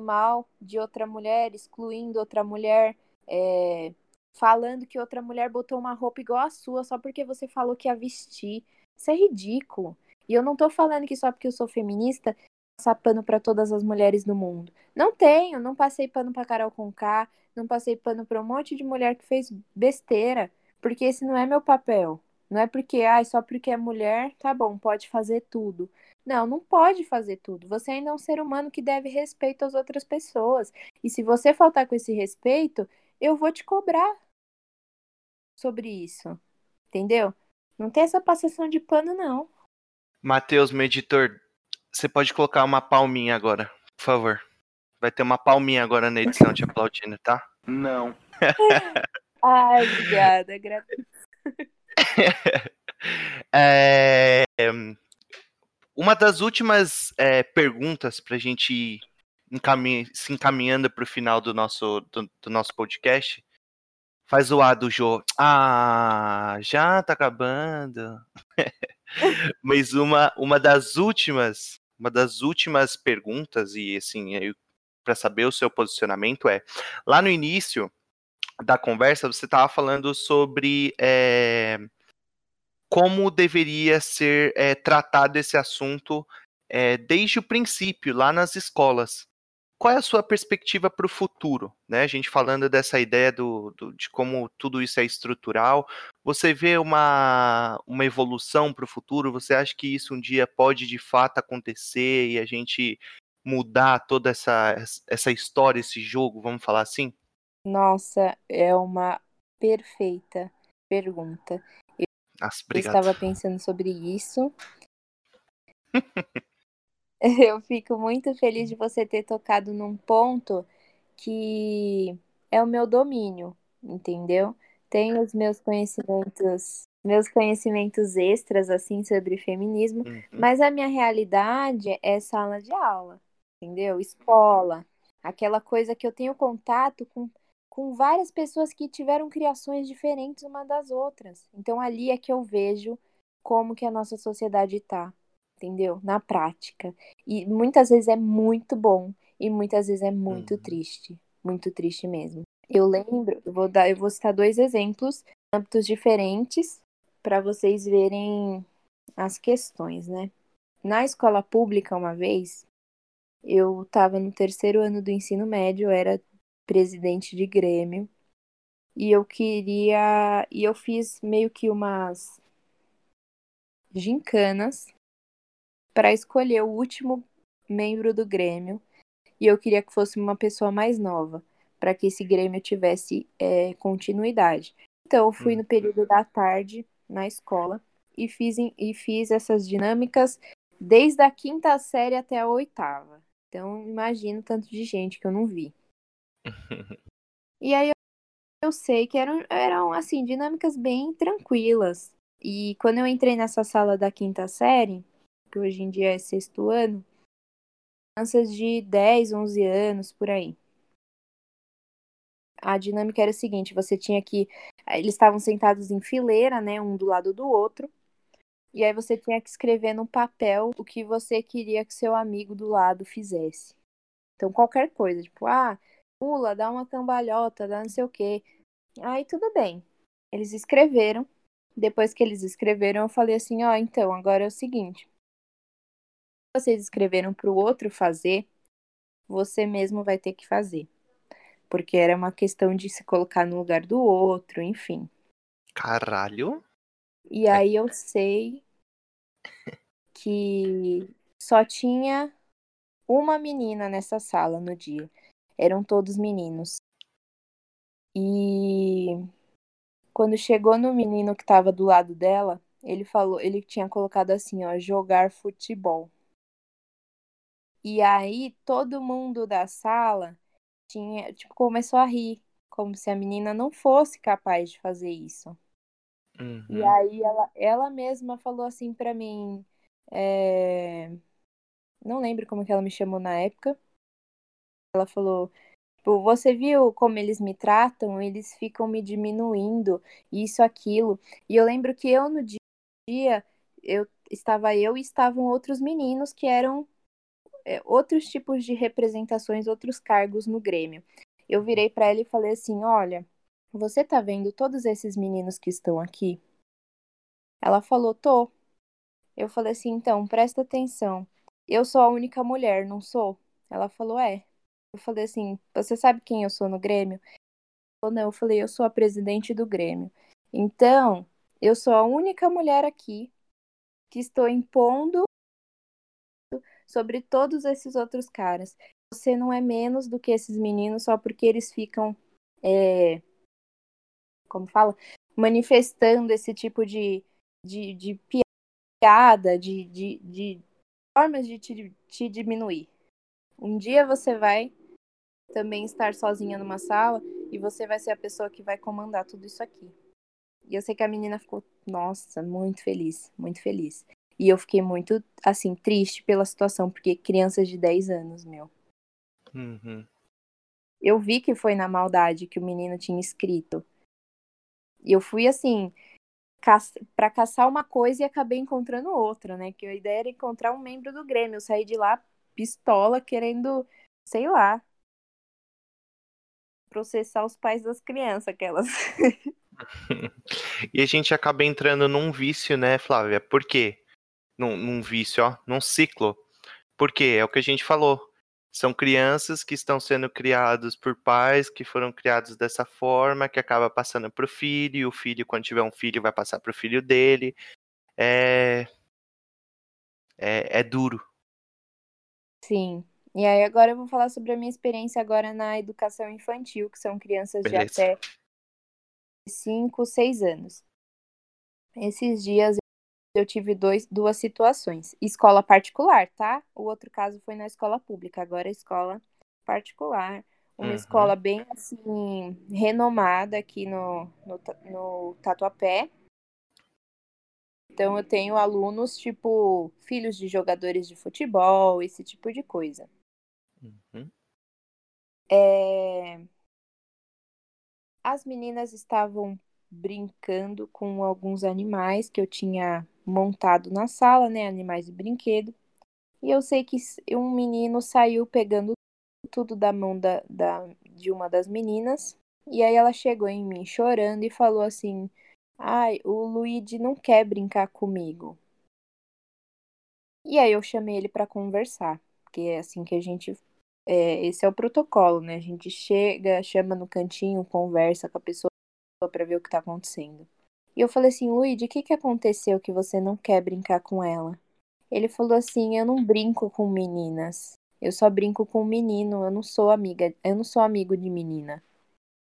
mal de outra mulher, excluindo outra mulher, é, falando que outra mulher botou uma roupa igual a sua só porque você falou que ia vestir. Isso é ridículo. E eu não tô falando que só porque eu sou feminista, passar pano para todas as mulheres do mundo. Não tenho, não passei pano para Carol Conká, não passei pano para um monte de mulher que fez besteira, porque esse não é meu papel. Não é porque, ai, só porque é mulher, tá bom, pode fazer tudo. Não, não pode fazer tudo. Você ainda é um ser humano que deve respeito às outras pessoas. E se você faltar com esse respeito, eu vou te cobrar sobre isso. Entendeu? Não tem essa passação de pano, não. Matheus, meu editor, você pode colocar uma palminha agora, por favor. Vai ter uma palminha agora na edição te aplaudindo, tá? Não. Ai, obrigada. Agradeço. É, uma das últimas é, perguntas para a gente ir encamin se encaminhando para o final do nosso, do, do, nosso podcast. Faz o A do Jô. Ah, já tá acabando. Mas uma, uma das últimas, uma das últimas perguntas, e assim, para saber o seu posicionamento é, lá no início da conversa, você estava falando sobre é, como deveria ser é, tratado esse assunto é, desde o princípio, lá nas escolas. Qual é a sua perspectiva para o futuro? Né? A gente falando dessa ideia do, do, de como tudo isso é estrutural, você vê uma, uma evolução para o futuro? Você acha que isso um dia pode de fato acontecer e a gente mudar toda essa, essa história, esse jogo, vamos falar assim? Nossa, é uma perfeita pergunta. Nossa, eu estava pensando sobre isso. eu fico muito feliz de você ter tocado num ponto que é o meu domínio, entendeu? Tenho os meus conhecimentos, meus conhecimentos extras assim sobre feminismo, uhum. mas a minha realidade é sala de aula, entendeu? Escola, aquela coisa que eu tenho contato com com várias pessoas que tiveram criações diferentes uma das outras. Então ali é que eu vejo como que a nossa sociedade está, entendeu? Na prática. E muitas vezes é muito bom e muitas vezes é muito uhum. triste, muito triste mesmo. Eu lembro, eu vou dar, eu vou citar dois exemplos, âmbitos diferentes para vocês verem as questões, né? Na escola pública uma vez, eu estava no terceiro ano do ensino médio, era presidente de Grêmio. E eu queria. E eu fiz meio que umas gincanas para escolher o último membro do Grêmio. E eu queria que fosse uma pessoa mais nova, para que esse Grêmio tivesse é, continuidade. Então, eu fui no período da tarde na escola e fiz, e fiz essas dinâmicas desde a quinta série até a oitava. Então, imagino tanto de gente que eu não vi. e aí eu, eu sei que eram, eram, assim, dinâmicas bem tranquilas. E quando eu entrei nessa sala da quinta série, que hoje em dia é sexto ano, crianças de 10, 11 anos, por aí. A dinâmica era o seguinte, você tinha que... Eles estavam sentados em fileira, né, um do lado do outro. E aí você tinha que escrever no papel o que você queria que seu amigo do lado fizesse. Então, qualquer coisa, tipo, ah, pula, dá uma cambalhota, dá não sei o quê. Aí tudo bem. Eles escreveram. Depois que eles escreveram, eu falei assim: ó, oh, então, agora é o seguinte. Vocês escreveram para o outro fazer, você mesmo vai ter que fazer. Porque era uma questão de se colocar no lugar do outro, enfim. Caralho. E aí eu sei que só tinha uma menina nessa sala no dia eram todos meninos. E quando chegou no menino que estava do lado dela, ele falou, ele tinha colocado assim, ó, jogar futebol. E aí todo mundo da sala tinha, tipo, começou a rir, como se a menina não fosse capaz de fazer isso. Uhum. E aí ela, ela mesma falou assim para mim, é... não lembro como que ela me chamou na época, ela falou: tipo, você viu como eles me tratam? Eles ficam me diminuindo, isso, aquilo. E eu lembro que eu no dia eu estava eu e estavam outros meninos que eram é, outros tipos de representações, outros cargos no Grêmio. Eu virei para ela e falei assim: "Olha, você tá vendo todos esses meninos que estão aqui?" Ela falou: "Tô". Eu falei assim: "Então, presta atenção. Eu sou a única mulher, não sou?" Ela falou: "É". Eu falei assim: Você sabe quem eu sou no Grêmio? Ou não, eu falei: Eu sou a presidente do Grêmio. Então, eu sou a única mulher aqui que estou impondo sobre todos esses outros caras. Você não é menos do que esses meninos só porque eles ficam, é, como fala, manifestando esse tipo de, de, de piada, de, de, de formas de te, te diminuir. Um dia você vai também estar sozinha numa sala e você vai ser a pessoa que vai comandar tudo isso aqui. E eu sei que a menina ficou, nossa, muito feliz, muito feliz. E eu fiquei muito, assim, triste pela situação, porque crianças de 10 anos, meu. Uhum. Eu vi que foi na maldade que o menino tinha escrito. E eu fui, assim, caça... para caçar uma coisa e acabei encontrando outra, né? Que a ideia era encontrar um membro do Grêmio. Eu saí de lá pistola, querendo, sei lá, processar os pais das crianças, aquelas. e a gente acaba entrando num vício, né, Flávia? Por quê? Num, num vício, ó, num ciclo. Por quê? É o que a gente falou. São crianças que estão sendo criados por pais que foram criados dessa forma, que acaba passando para o filho, e o filho, quando tiver um filho, vai passar para o filho dele. É... é... é duro. Sim. E aí agora eu vou falar sobre a minha experiência agora na educação infantil, que são crianças Beleza. de até 5, 6 anos. Esses dias eu tive dois, duas situações. Escola particular, tá? O outro caso foi na escola pública, agora é escola particular. Uma uhum. escola bem, assim, renomada aqui no, no, no Tatuapé. Então eu tenho alunos, tipo, filhos de jogadores de futebol, esse tipo de coisa. Uhum. É... As meninas estavam brincando com alguns animais que eu tinha montado na sala, né? Animais de brinquedo. E eu sei que um menino saiu pegando tudo da mão da, da, de uma das meninas. E aí ela chegou em mim chorando e falou assim: Ai, o Luigi não quer brincar comigo. E aí eu chamei ele para conversar, porque é assim que a gente é, esse é o protocolo, né? A gente chega, chama no cantinho, conversa com a pessoa para ver o que tá acontecendo. E eu falei assim, Luigi, o que que aconteceu que você não quer brincar com ela? Ele falou assim, eu não brinco com meninas. Eu só brinco com menino, eu não sou amiga, eu não sou amigo de menina.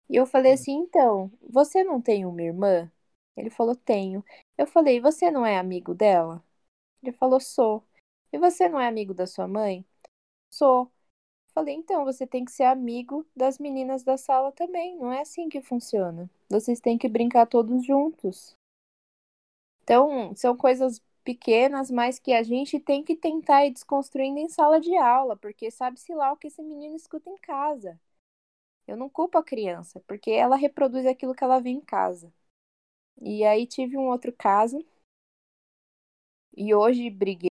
E eu falei assim, então, você não tem uma irmã? Ele falou, tenho. Eu falei, você não é amigo dela? Ele falou, sou. E você não é amigo da sua mãe? Sou. Falei, então, você tem que ser amigo das meninas da sala também. Não é assim que funciona. Vocês têm que brincar todos juntos. Então, são coisas pequenas, mas que a gente tem que tentar ir desconstruindo em sala de aula, porque sabe-se lá o que esse menino escuta em casa. Eu não culpo a criança, porque ela reproduz aquilo que ela vê em casa. E aí tive um outro caso. E hoje briguei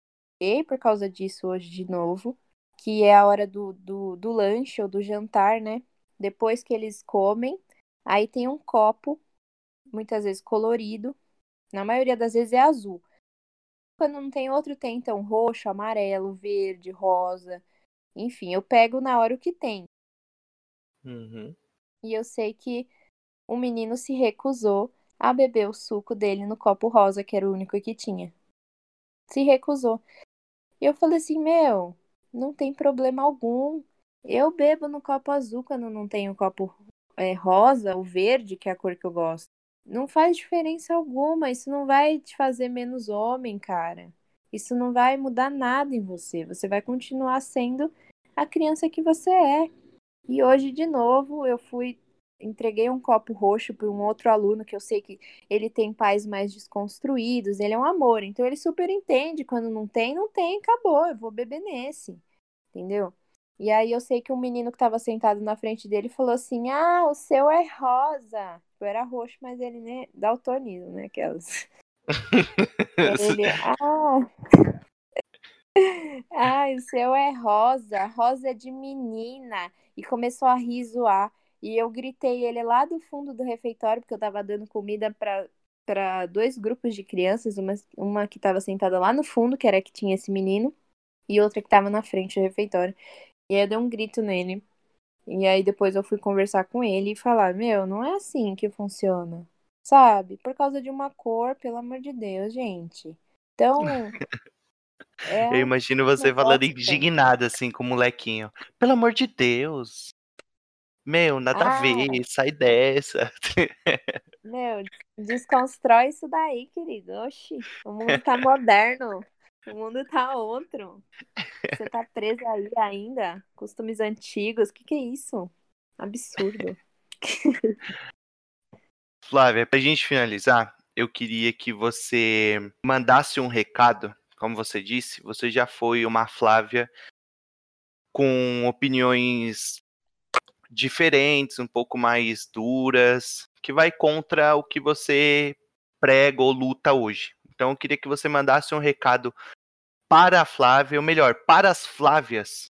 por causa disso hoje de novo que é a hora do, do, do lanche ou do jantar, né? Depois que eles comem, aí tem um copo, muitas vezes colorido, na maioria das vezes é azul. Quando não tem outro, tem então roxo, amarelo, verde, rosa. Enfim, eu pego na hora o que tem. Uhum. E eu sei que o menino se recusou a beber o suco dele no copo rosa, que era o único que tinha. Se recusou. E eu falei assim: Meu, não tem problema algum. Eu bebo no copo azul quando não tenho copo é, rosa ou verde, que é a cor que eu gosto. Não faz diferença alguma. Isso não vai te fazer menos homem, cara. Isso não vai mudar nada em você. Você vai continuar sendo a criança que você é. E hoje, de novo, eu fui. Entreguei um copo roxo para um outro aluno que eu sei que ele tem pais mais desconstruídos, ele é um amor, então ele super entende quando não tem, não tem, acabou, eu vou beber nesse entendeu? E aí eu sei que um menino que estava sentado na frente dele falou assim: Ah, o seu é rosa. Eu era roxo, mas ele, né, daltonismo, né? Aquelas. ele, ah. ah, o seu é rosa, rosa é de menina. E começou a rir zoar. E eu gritei ele lá do fundo do refeitório, porque eu estava dando comida para para dois grupos de crianças, uma, uma que estava sentada lá no fundo, que era que tinha esse menino, e outra que tava na frente do refeitório. E aí eu dei um grito nele. E aí depois eu fui conversar com ele e falar: Meu, não é assim que funciona. Sabe? Por causa de uma cor, pelo amor de Deus, gente. Então. É eu imagino você falando indignada assim com o molequinho. Pelo amor de Deus. Meu, nada ah, a ver, sai dessa. Meu, desconstrói isso daí, querido. Oxi, o mundo tá moderno. O mundo tá outro. Você tá presa aí ainda? Costumes antigos? O que, que é isso? Absurdo. Flávia, pra gente finalizar, eu queria que você mandasse um recado. Como você disse, você já foi uma Flávia com opiniões diferentes, um pouco mais duras, que vai contra o que você prega ou luta hoje. Então eu queria que você mandasse um recado para a Flávia, ou melhor, para as Flávias,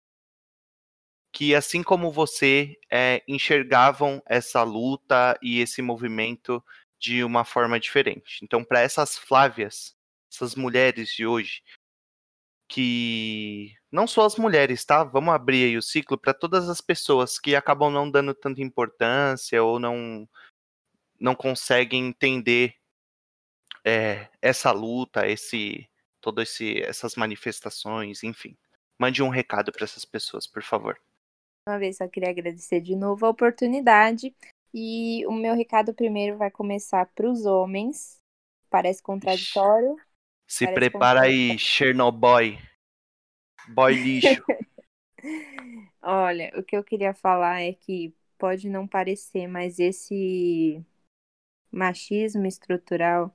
que assim como você é, enxergavam essa luta e esse movimento de uma forma diferente. Então, para essas Flávias, essas mulheres de hoje, que não só as mulheres, tá? Vamos abrir aí o ciclo para todas as pessoas que acabam não dando tanta importância ou não não conseguem entender é, essa luta, esse todas esse, essas manifestações, enfim. Mande um recado para essas pessoas, por favor. Uma vez só queria agradecer de novo a oportunidade e o meu recado primeiro vai começar para os homens. Parece contraditório. Se parece prepara aí, Chernobyl. Boy lixo. Olha, o que eu queria falar é que pode não parecer, mas esse machismo estrutural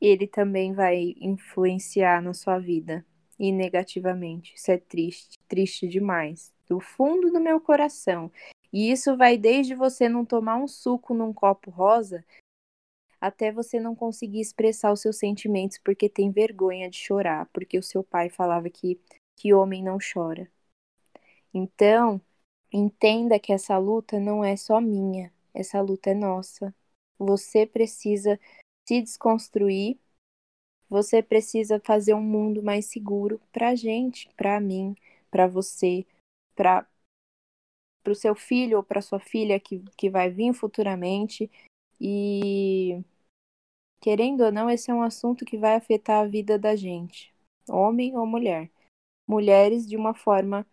ele também vai influenciar na sua vida e negativamente. Isso é triste, triste demais, do fundo do meu coração. E isso vai desde você não tomar um suco num copo rosa até você não conseguir expressar os seus sentimentos porque tem vergonha de chorar, porque o seu pai falava que que homem não chora. Então, entenda que essa luta não é só minha, essa luta é nossa. Você precisa se desconstruir, você precisa fazer um mundo mais seguro pra gente, pra mim, pra você, pra pro seu filho ou pra sua filha que, que vai vir futuramente. E querendo ou não, esse é um assunto que vai afetar a vida da gente, homem ou mulher. Mulheres de uma forma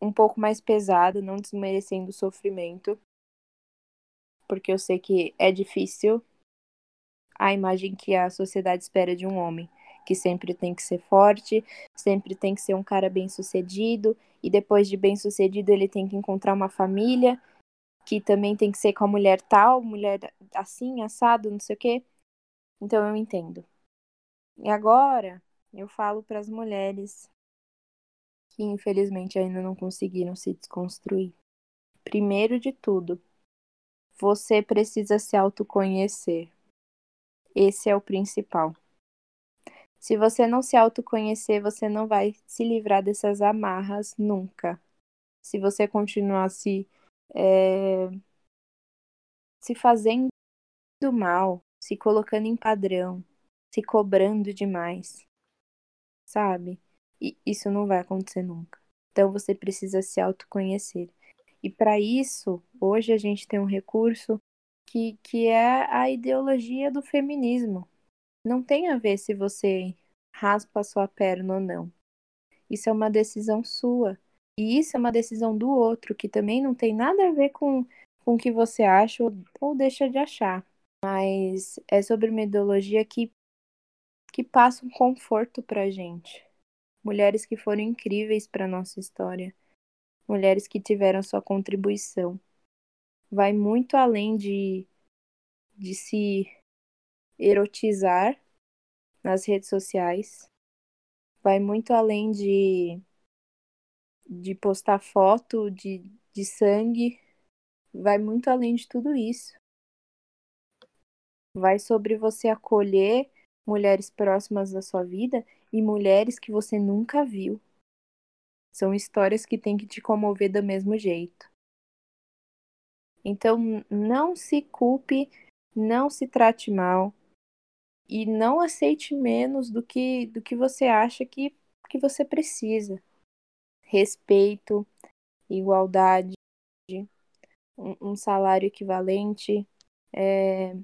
um pouco mais pesada, não desmerecendo o sofrimento, porque eu sei que é difícil a imagem que a sociedade espera de um homem, que sempre tem que ser forte, sempre tem que ser um cara bem-sucedido, e depois de bem-sucedido ele tem que encontrar uma família, que também tem que ser com a mulher tal, mulher assim, assado, não sei o quê. Então eu entendo. E agora eu falo para as mulheres que infelizmente ainda não conseguiram se desconstruir. Primeiro de tudo, você precisa se autoconhecer. Esse é o principal. Se você não se autoconhecer, você não vai se livrar dessas amarras nunca. Se você continuar se, é, se fazendo mal, se colocando em padrão, se cobrando demais, sabe? E isso não vai acontecer nunca. Então você precisa se autoconhecer. E para isso, hoje a gente tem um recurso que, que é a ideologia do feminismo. Não tem a ver se você raspa a sua perna ou não. Isso é uma decisão sua. E isso é uma decisão do outro, que também não tem nada a ver com, com o que você acha ou, ou deixa de achar. Mas é sobre uma ideologia que, que passa um conforto pra gente. Mulheres que foram incríveis para nossa história. Mulheres que tiveram sua contribuição vai muito além de, de se erotizar nas redes sociais, vai muito além de, de postar foto de, de sangue, vai muito além de tudo isso. Vai sobre você acolher mulheres próximas da sua vida e mulheres que você nunca viu. São histórias que têm que te comover do mesmo jeito. Então, não se culpe, não se trate mal e não aceite menos do que, do que você acha que, que você precisa. Respeito, igualdade, um, um salário equivalente, é,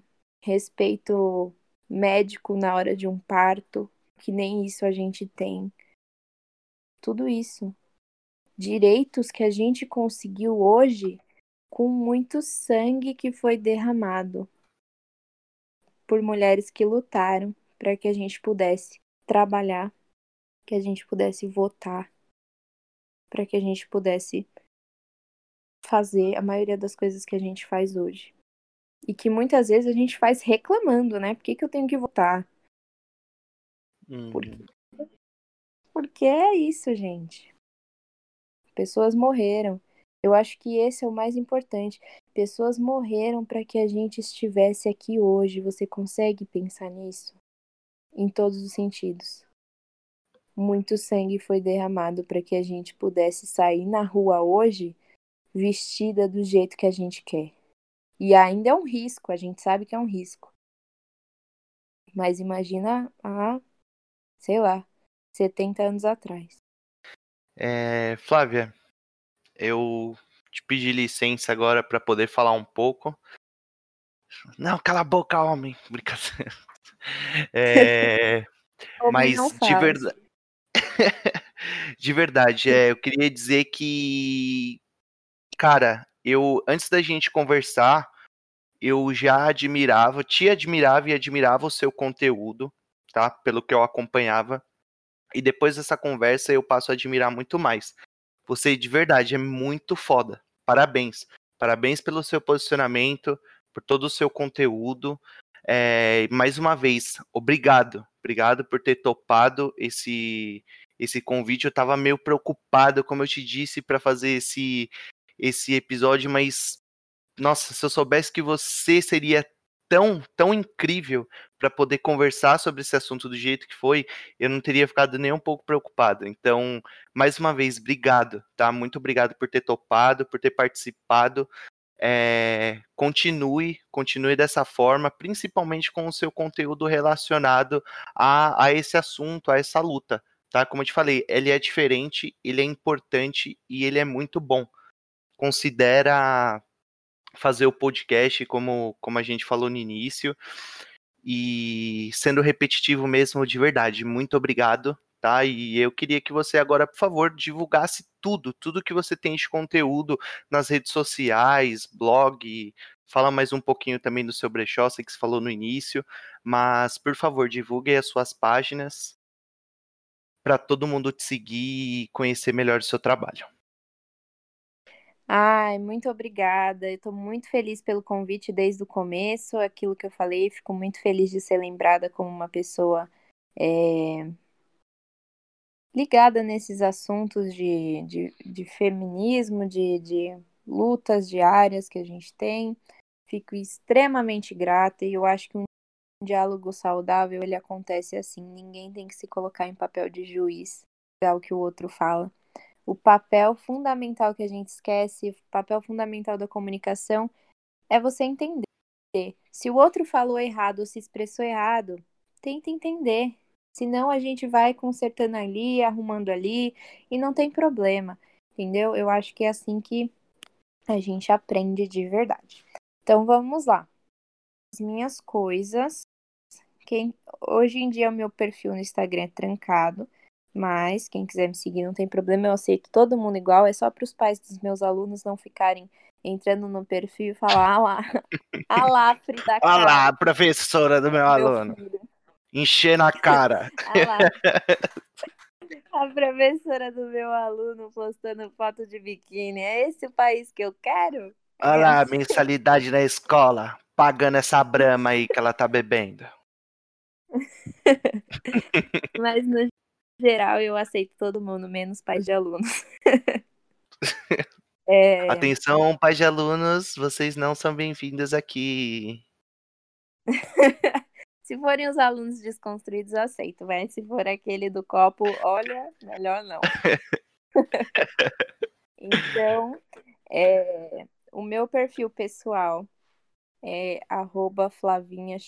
respeito médico na hora de um parto, que nem isso a gente tem. Tudo isso. Direitos que a gente conseguiu hoje com muito sangue que foi derramado por mulheres que lutaram para que a gente pudesse trabalhar, que a gente pudesse votar, para que a gente pudesse fazer a maioria das coisas que a gente faz hoje. E que muitas vezes a gente faz reclamando, né? Por que, que eu tenho que votar? Hum. Porque... Porque é isso, gente. Pessoas morreram. Eu acho que esse é o mais importante. Pessoas morreram para que a gente estivesse aqui hoje. Você consegue pensar nisso? Em todos os sentidos. Muito sangue foi derramado para que a gente pudesse sair na rua hoje vestida do jeito que a gente quer. E ainda é um risco, a gente sabe que é um risco. Mas imagina há, sei lá, 70 anos atrás. É, Flávia, eu te pedi licença agora para poder falar um pouco. Não, cala a boca, homem. Brincadeira. É, mas de verdade. de verdade, é, eu queria dizer que, cara, eu antes da gente conversar, eu já admirava, te admirava e admirava o seu conteúdo, tá? Pelo que eu acompanhava. E depois dessa conversa eu passo a admirar muito mais. Você de verdade é muito foda. Parabéns. Parabéns pelo seu posicionamento, por todo o seu conteúdo. É, mais uma vez, obrigado. Obrigado por ter topado esse esse convite. Eu estava meio preocupado, como eu te disse, para fazer esse esse episódio, mas nossa, se eu soubesse que você seria tão, tão incrível para poder conversar sobre esse assunto do jeito que foi, eu não teria ficado nem um pouco preocupado. Então, mais uma vez, obrigado, tá? Muito obrigado por ter topado, por ter participado. É, continue, continue dessa forma, principalmente com o seu conteúdo relacionado a, a esse assunto, a essa luta, tá? Como eu te falei, ele é diferente, ele é importante e ele é muito bom. Considera fazer o podcast, como, como a gente falou no início. E sendo repetitivo mesmo, de verdade, muito obrigado, tá? E eu queria que você agora, por favor, divulgasse tudo, tudo que você tem de conteúdo nas redes sociais, blog. Fala mais um pouquinho também do seu brechó, sei que você falou no início, mas por favor, divulgue as suas páginas para todo mundo te seguir e conhecer melhor o seu trabalho. Ai, muito obrigada. Eu estou muito feliz pelo convite desde o começo. Aquilo que eu falei, fico muito feliz de ser lembrada como uma pessoa é, ligada nesses assuntos de, de, de feminismo, de, de lutas diárias que a gente tem. Fico extremamente grata e eu acho que um diálogo saudável ele acontece assim. Ninguém tem que se colocar em papel de juiz, é o que o outro fala o papel fundamental que a gente esquece, o papel fundamental da comunicação é você entender. Se o outro falou errado ou se expressou errado, tenta entender. Senão a gente vai consertando ali, arrumando ali e não tem problema, entendeu? Eu acho que é assim que a gente aprende de verdade. Então vamos lá. As minhas coisas. Quem... Hoje em dia o meu perfil no Instagram é trancado. Mas quem quiser me seguir não tem problema, eu aceito todo mundo igual. É só para os pais dos meus alunos não ficarem entrando no perfil e falar: ah lá, ah lá, Frida Ah lá, professora do meu, meu aluno. Filho. Encher na cara. ah lá. A professora do meu aluno postando foto de biquíni. É esse o país que eu quero? Olha lá, mensalidade na escola, pagando essa brama aí que ela tá bebendo. Mas no geral, eu aceito todo mundo, menos pais de alunos. é... Atenção, pais de alunos, vocês não são bem-vindos aqui. Se forem os alunos desconstruídos, eu aceito, mas se for aquele do copo, olha, melhor não. então, é, o meu perfil pessoal é arroba Flavinha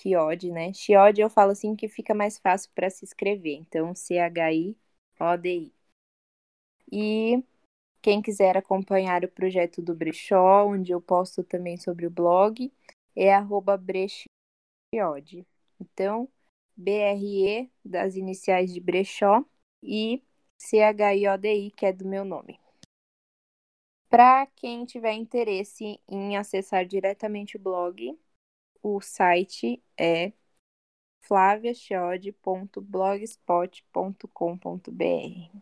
Chiode. Né? Chiodi eu falo assim que fica mais fácil para se escrever. Então, C-H-I-O-D-I. E quem quiser acompanhar o projeto do Brechó, onde eu posto também sobre o blog, é arroba Brechiode. Então, B-R-E, das iniciais de Brechó, e C-H-I-O-D-I, que é do meu nome. Para quem tiver interesse em acessar diretamente o blog, o site é flaviachiode.blogspot.com.br.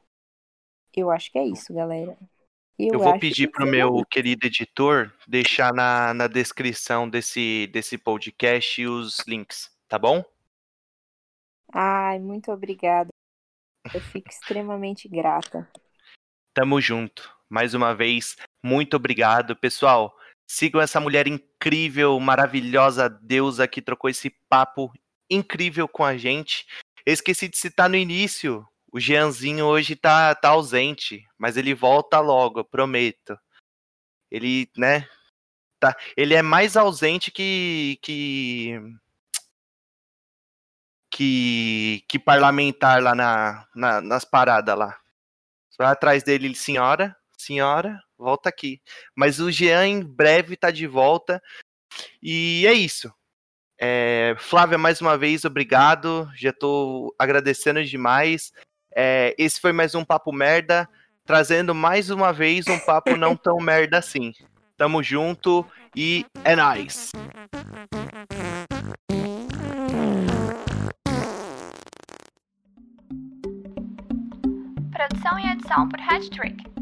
Eu acho que é isso, galera. Eu, eu vou pedir para o meu querido editor deixar na, na descrição desse, desse podcast os links, tá bom? Ai, muito obrigada. Eu fico extremamente grata. Tamo junto. Mais uma vez, muito obrigado. Pessoal, sigam essa mulher incrível, maravilhosa deusa que trocou esse papo incrível com a gente. Eu esqueci de citar no início, o Jeanzinho hoje tá, tá ausente, mas ele volta logo, prometo. Ele, né? Tá, ele é mais ausente que que que, que parlamentar lá na, na nas paradas lá. Só atrás dele, senhora, senhora, volta aqui. Mas o Jean em breve tá de volta. E é isso. É, Flávia, mais uma vez, obrigado. Já estou agradecendo demais. É, esse foi mais um Papo Merda, trazendo mais uma vez um papo não tão merda assim. Tamo junto e é nóis! Produção e edição por Hattrick.